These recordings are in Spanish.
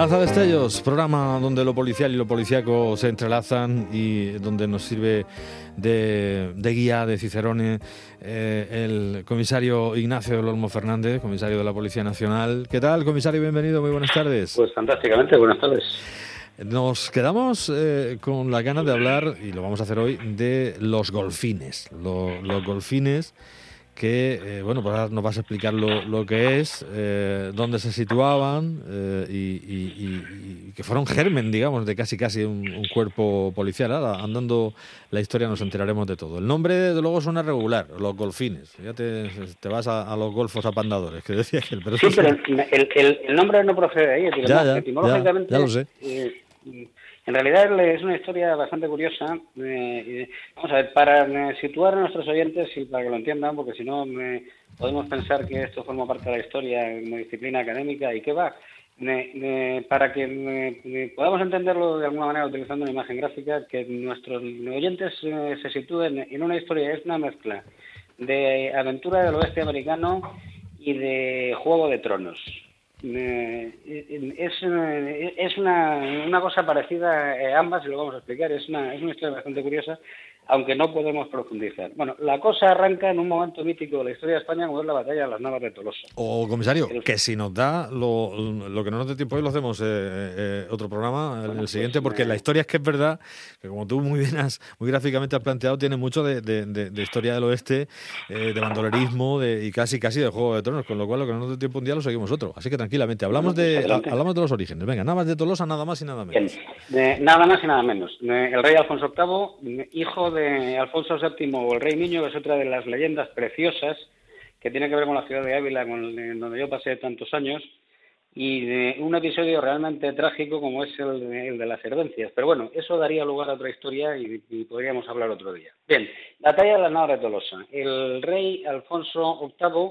Lanza Destellos, programa donde lo policial y lo policíaco se entrelazan y donde nos sirve de, guía, de cicerone, eh, el comisario Ignacio Lolmo Fernández, comisario de la Policía Nacional. ¿Qué tal, comisario? Bienvenido, muy buenas tardes. Pues fantásticamente, buenas tardes. Nos quedamos eh, con la gana de hablar, y lo vamos a hacer hoy, de los golfines. los golfines que, eh, bueno, pues nos vas a explicar lo, lo que es, eh, dónde se situaban eh, y, que fueron germen, digamos, de casi casi un, cuerpo policial. Ahora, andando la historia nos enteraremos de todo. El nombre, de luego, suena regular, los golfines. Ya te, vas a, los golfos apandadores, que decía que Pero sí, pero el, nombre no procede de ahí. Ya, ya, ya, lo sé. En realidad es una historia bastante curiosa. Eh, vamos a ver, para situar a nuestros oyentes y para que lo entiendan, porque si no podemos pensar que esto forma parte de la historia como disciplina académica y qué va. para que podamos entenderlo de alguna manera utilizando una imagen gráfica, que nuestros oyentes eh, se sitúen en una historia, es una mezcla de aventura del oeste americano y de Juego de Tronos. Eh, es, es una, una cosa parecida a ambas y lo vamos a explicar. Es una, es una historia bastante curiosa aunque no podemos profundizar. Bueno, la cosa arranca en un momento mítico de la historia de España, como es la batalla de las Navas de Tolosa. O, comisario, que si nos da lo, lo, que no nos dé tiempo hoy, lo hacemos eh, eh, otro programa, en el pues, siguiente, porque la historia es que es verdad, que como tú muy bien has, muy gráficamente has planteado, tiene mucho de, de, historia del oeste, eh, de bandolerismo de, y casi casi de Juego de Tronos, con lo cual lo que no nos dé tiempo un día lo seguimos otro. Así que tranquilamente, hablamos, de, hablamos de los orígenes. Venga, Navas de Tolosa, nada más y nada menos. nada más y nada menos. El rey Alfonso VIII, hijo de Alfonso VII o el Rey Niño, que es otra de las leyendas preciosas que tiene que ver con la ciudad de Ávila, con, donde yo pasé tantos años, y de un episodio realmente trágico como es el, de las herencias. Pero bueno, eso daría lugar a otra historia y, podríamos hablar otro día. Bien, batalla de la Navas de Tolosa. El rey Alfonso VIII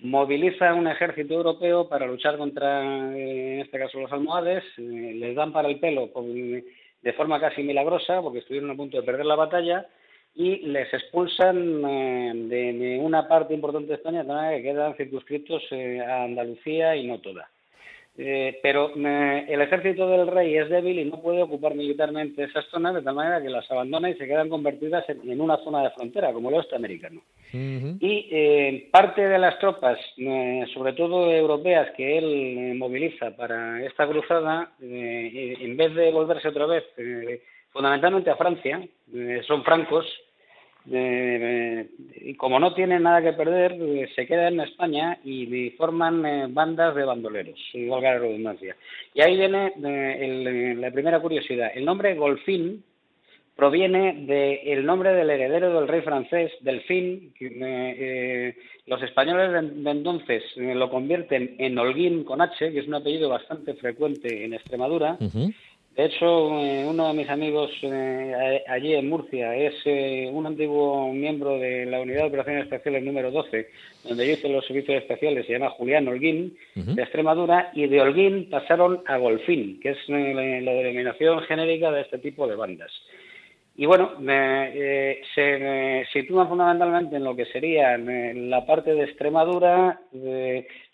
moviliza un ejército europeo para luchar contra, eh, en este caso, los almohades, eh, les dan para el pelo de forma casi milagrosa, porque estuvieron a punto de perder la batalla, y les expulsan eh, de, una parte importante de España, de que quedan circunscritos eh, a Andalucía y no toda. Eh, pero el ejército del rey es débil y no puede ocupar militarmente esas zonas de tal manera que las abandona y se quedan convertidas en, una zona de frontera, como el oeste americano. Y parte de las tropas, sobre todo europeas, que él moviliza para esta cruzada, en vez de volverse otra vez fundamentalmente a Francia, eh, son francos, eh, y como no tienen nada que perder, eh, se quedan en España y, forman bandas de bandoleros, igual que la redundancia. Y ahí viene la primera curiosidad. El nombre Golfín proviene del nombre del heredero del rey francés, Delfín. Los españoles de, entonces lo convierten en Holguín con H, que es un apellido bastante frecuente en Extremadura. De hecho, eh, uno de mis amigos eh, allí en Murcia es eh, un antiguo miembro de la Unidad de Operaciones Especiales número 12, donde yo hice los servicios especiales, se llama Julián Holguín, de Extremadura, y de Holguín pasaron a Golfín, que es la, denominación genérica de este tipo de bandas. Y bueno, se sitúan fundamentalmente en lo que sería la parte de Extremadura,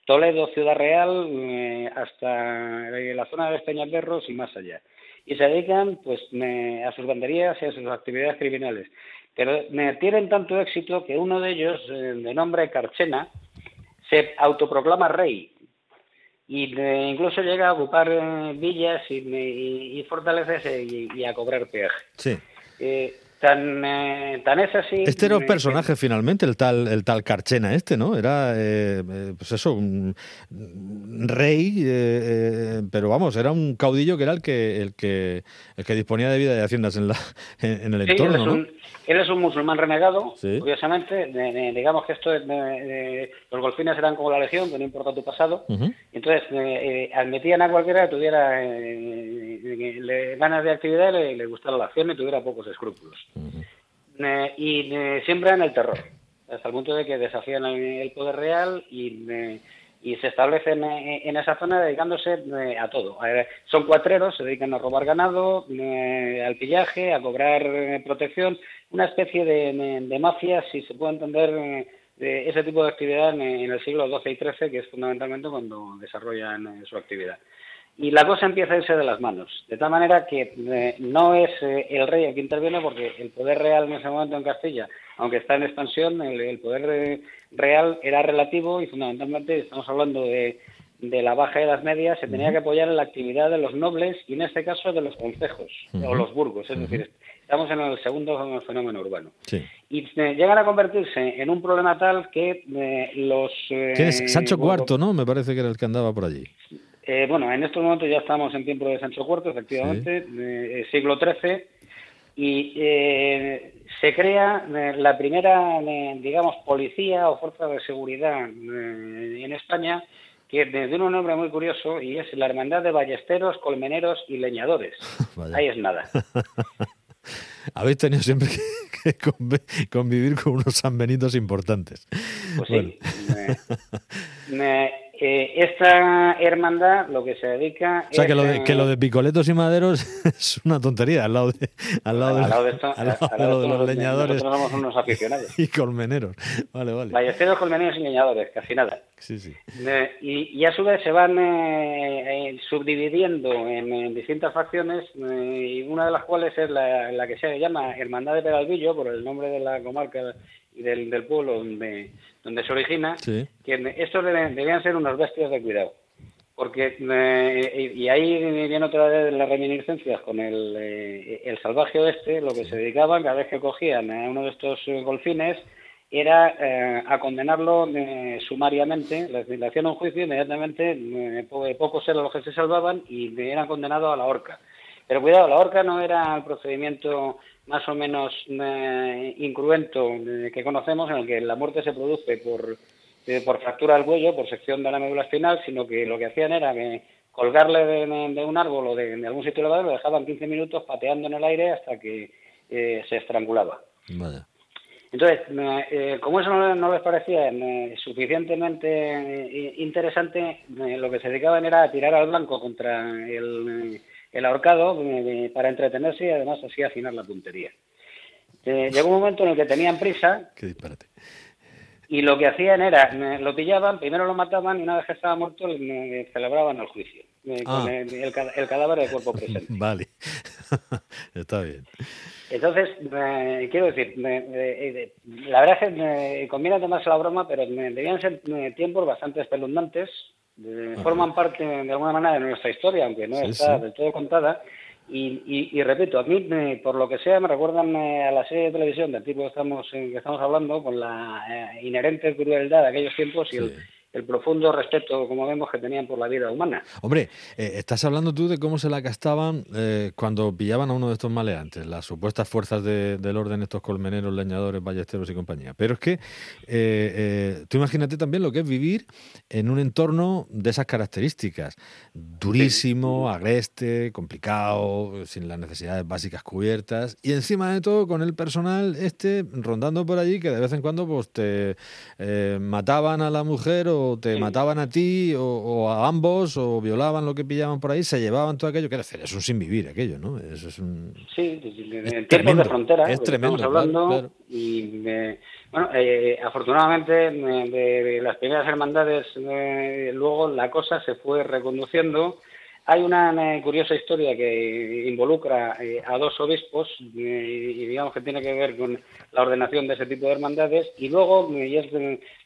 Toledo, Ciudad Real, hasta la zona de Peñaperros y más allá y se dedican pues a sus banderías y a sus actividades criminales. Pero tienen tanto éxito que uno de ellos, eh, de nombre Carchena, se autoproclama rey y incluso llega a ocupar eh, villas y, fortaleces y, a cobrar peaje. Sí. Eh, Tan, eh, tan es así. Este era un personaje finalmente, el tal, el tal Carchena este, ¿no? Era, eh, eh, pues eso, un rey, pero vamos, era un caudillo que era el que, el que, el que disponía de vida y de haciendas en, la, en, el entorno, ¿no? Él es un musulmán renegado, curiosamente. digamos que esto los golfines eran como la legión, que no importa tu pasado. Entonces, eh, admitían a cualquiera que tuviera ganas de actividad, le, le gustara la acción y tuviera pocos escrúpulos. Y siempre en el terror, hasta el punto de que desafían el poder real y y se establecen en esa zona dedicándose a todo. Son cuatreros, se dedican a robar ganado, al pillaje, a cobrar protección, una especie de, mafia, si se puede entender de ese tipo de actividad en, el siglo XII y XIII, que es fundamentalmente cuando desarrollan su actividad. Y la cosa empieza a irse de las manos. De tal manera que eh, no es eh, el rey el que interviene, porque el poder real en ese momento en Castilla, aunque está en expansión, el, poder eh, real era relativo y fundamentalmente estamos hablando de, de la baja edad media, se tenía que apoyar en la actividad de los nobles y en este caso de los concejos o los burgos. Es decir, estamos en el segundo fenómeno urbano. Y llegan a convertirse en un problema tal que los... ¿Quién es Sancho IV, no? Me parece que era el que andaba por allí. Eh, bueno, en estos momentos ya estamos en tiempo de Sancho IV, efectivamente, eh, siglo XIII, y eh, se crea la primera, digamos, policía o fuerza de seguridad en España, que tiene un nombre muy curioso y es la Hermandad de Ballesteros, Colmeneros y Leñadores. Ahí es nada. Habéis tenido siempre que, convivir con unos sanbenitos importantes. Pues sí. Eh, esta hermandad lo que se dedica o sea, que, lo de, que lo de picoletos y maderos es una tontería al lado de, al lado, de, los leñadores. somos unos aficionados. Y colmeneros. Vale, vale. Ballesteros, colmeneros y leñadores, casi nada. Sí, sí. y, a su vez se van eh, eh, subdividiendo en, distintas facciones, y una de las cuales es la, la que se llama Hermandad de Peralvillo, por el nombre de la comarca y del, del pueblo donde donde se origina, que estos debían ser unos bestias de cuidado. Porque, eh, y ahí viene otra vez las reminiscencias con el, eh, el salvaje oeste, lo que se dedicaban cada vez que cogían a uno de estos golfines era eh, a condenarlo sumariamente, le, hacían un juicio inmediatamente, pocos eran los que se salvaban y eran condenados a la horca. Pero cuidado, la horca no era el procedimiento más o menos eh, incruento eh, que conocemos, en el que la muerte se produce por, eh, por fractura del cuello, por sección de la médula espinal, sino que lo que hacían era que colgarle de, un árbol o de, algún sitio elevado, lo dejaban 15 minutos pateando en el aire hasta que se estrangulaba. Entonces, como eso no, les parecía suficientemente interesante, lo que se dedicaban era a tirar al blanco contra el el ahorcado eh, para entretenerse y además así afinar la puntería. Eh, llegó un momento en el que tenían prisa. Qué disparate. Y lo que hacían era, lo pillaban, primero lo mataban y una vez que estaba muerto celebraban el juicio. Con ah. el, cadáver del cuerpo presente. vale, está bien. Entonces, quiero decir, la verdad es que conviene tomarse la broma, pero debían ser tiempos bastante espeluznantes, forman parte de alguna manera de nuestra historia, aunque no está del todo contada. Y, y, repito, a mí, por lo que sea, me recuerdan eh, a la serie de televisión del tipo que estamos, eh, que estamos hablando, con la eh, inherente crueldad de aquellos tiempos y el el profundo respeto, como vemos, que tenían por la vida humana. Hombre, eh, estás hablando tú de cómo se la gastaban eh, cuando pillaban a uno de estos maleantes, las supuestas fuerzas del orden, estos colmeneros, leñadores, ballesteros y compañía. Pero es que eh, tú imagínate también lo que es vivir en un entorno de esas características. Durísimo, agreste, complicado, sin las necesidades básicas cubiertas y encima de todo con el personal este rondando por allí que de vez en cuando pues te mataban a la mujer o te mataban a ti o, a ambos o violaban lo que pillaban por ahí, se llevaban todo aquello. que decir, es un sin vivir aquello, ¿no? Eso es un... Sí, en tiempos de frontera, es tremendo, estamos hablando. Y bueno, eh, afortunadamente de, las primeras hermandades eh, luego la cosa se fue reconduciendo hay una, curiosa historia que involucra eh, a dos obispos eh, y digamos que tiene que ver con la ordenación de ese tipo de hermandades y luego, eh, y es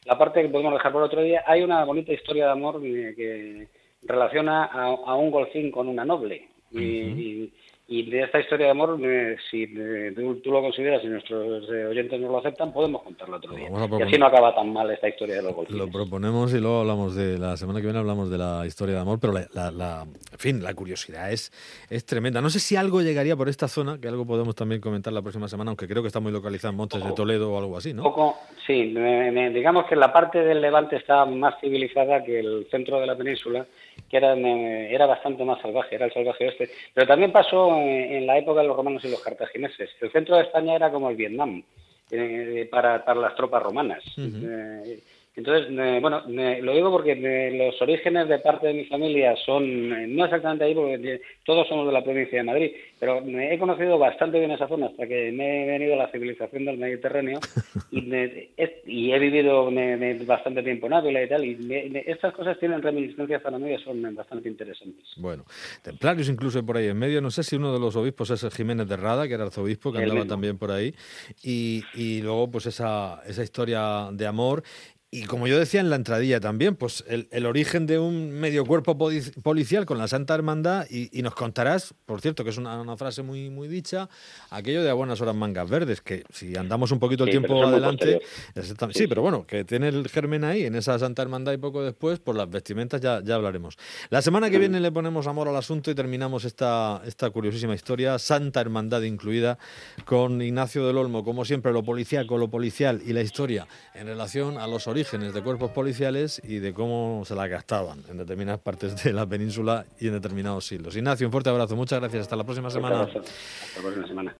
la parte que podemos dejar por otro día, hay una bonita historia de amor que relaciona a, un golfín con una noble. y, y de esta historia de amor, eh, si eh, tú, lo consideras y nuestros eh, oyentes nos lo aceptan, podemos contarlo otro día. Y así no acaba tan mal esta historia de los golfines. Lo proponemos y luego hablamos de la semana que viene hablamos de la historia de amor, pero la, en fin, la curiosidad es, es tremenda. No sé si algo llegaría por esta zona, que algo podemos también comentar la próxima semana, aunque creo que está muy localizado en Montes de Toledo o algo así, ¿no? Poco, sí, digamos que la parte del Levante está más civilizada que el centro de la península que era, era bastante más salvaje, era el salvaje oeste. Pero también pasó en, la época de los romanos y los cartagineses. El centro de España era como el Vietnam eh, para, para, las tropas romanas. Eh, Entonces, bueno, lo digo porque los orígenes de parte de mi familia son, no exactamente ahí, porque todos somos de la provincia de Madrid, pero he conocido bastante bien esa zona hasta que me he venido a la civilización del Mediterráneo y, he vivido bastante tiempo en Ávila y tal, y estas cosas tienen reminiscencias para mí que son bastante interesantes. Bueno, templarios incluso por ahí en medio, no sé si uno de los obispos es el Jiménez de Rada, que era arzobispo, que andaba también por ahí, y, y luego pues esa, esa historia de amor y como yo decía en la entradilla también, pues el, origen de un medio cuerpo policial con la Santa Hermandad y, nos contarás, por cierto, que es una, frase muy, muy dicha, aquello de a buenas horas mangas verdes, que si andamos un poquito el tiempo adelante, sí, pero bueno, que tiene el germen ahí en esa Santa Hermandad y poco después, por las vestimentas ya, ya hablaremos. La semana que viene le ponemos amor al asunto y terminamos esta, esta curiosísima historia, Santa Hermandad incluida, con Ignacio del Olmo, como siempre, lo policíaco, lo policial y la historia en relación a los orígenes de cuerpos policiales y de cómo se la gastaban en determinadas partes de la península y en determinados siglos. Ignacio, un fuerte abrazo, muchas gracias, hasta la próxima semana. Hasta la próxima semana.